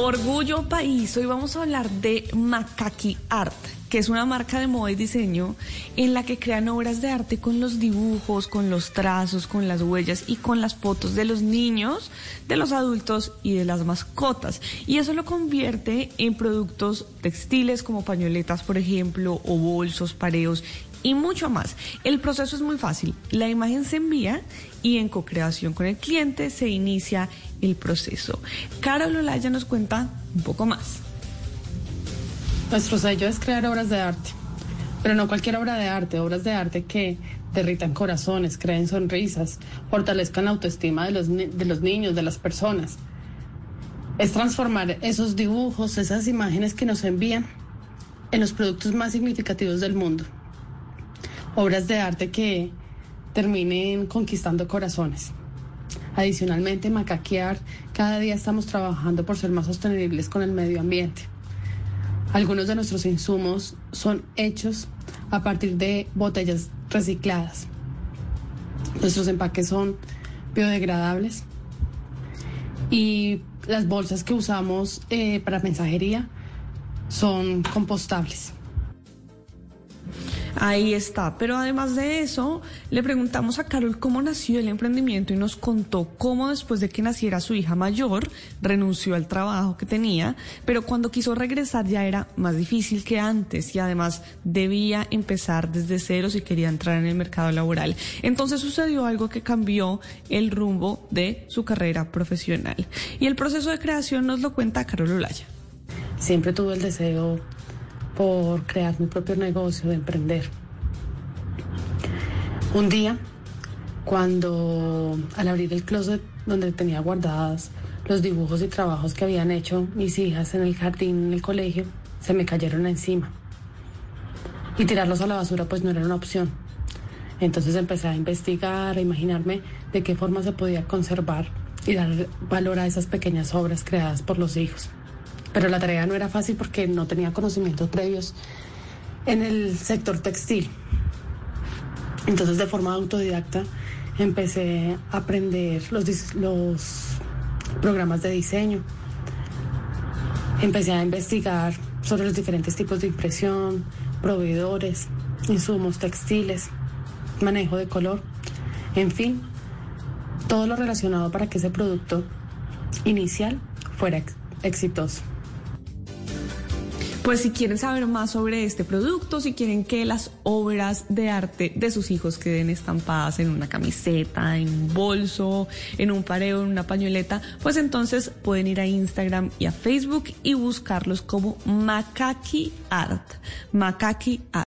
Orgullo País. Hoy vamos a hablar de Makaki Art que es una marca de moda y diseño en la que crean obras de arte con los dibujos, con los trazos, con las huellas y con las fotos de los niños, de los adultos y de las mascotas. Y eso lo convierte en productos textiles como pañoletas, por ejemplo, o bolsos, pareos y mucho más. El proceso es muy fácil. La imagen se envía y en co-creación con el cliente se inicia el proceso. Carol Olaya nos cuenta un poco más. Nuestro sello es crear obras de arte, pero no cualquier obra de arte, obras de arte que derritan corazones, creen sonrisas, fortalezcan la autoestima de los, de los niños, de las personas. Es transformar esos dibujos, esas imágenes que nos envían en los productos más significativos del mundo. Obras de arte que terminen conquistando corazones. Adicionalmente, macaquear, cada día estamos trabajando por ser más sostenibles con el medio ambiente. Algunos de nuestros insumos son hechos a partir de botellas recicladas. Nuestros empaques son biodegradables y las bolsas que usamos eh, para mensajería son compostables. Ahí está. Pero además de eso, le preguntamos a Carol cómo nació el emprendimiento y nos contó cómo después de que naciera su hija mayor, renunció al trabajo que tenía, pero cuando quiso regresar ya era más difícil que antes y además debía empezar desde cero si quería entrar en el mercado laboral. Entonces sucedió algo que cambió el rumbo de su carrera profesional. Y el proceso de creación nos lo cuenta Carol Olaya. Siempre tuve el deseo por crear mi propio negocio, de emprender. Un día, cuando al abrir el closet donde tenía guardadas los dibujos y trabajos que habían hecho mis hijas en el jardín, en el colegio, se me cayeron encima. Y tirarlos a la basura pues no era una opción. Entonces empecé a investigar, a imaginarme de qué forma se podía conservar y dar valor a esas pequeñas obras creadas por los hijos. Pero la tarea no era fácil porque no tenía conocimientos previos en el sector textil. Entonces de forma autodidacta empecé a aprender los, programas de diseño. Empecé a investigar sobre los diferentes tipos de impresión, proveedores, insumos textiles, manejo de color, en fin, todo lo relacionado para que ese producto inicial fuera exitoso. Pues si quieren saber más sobre este producto, si quieren que las obras de arte de sus hijos queden estampadas en una camiseta, en un bolso, en un pareo, en una pañoleta, pues entonces pueden ir a Instagram y a Facebook y buscarlos como Makaki Art. Makaki Art.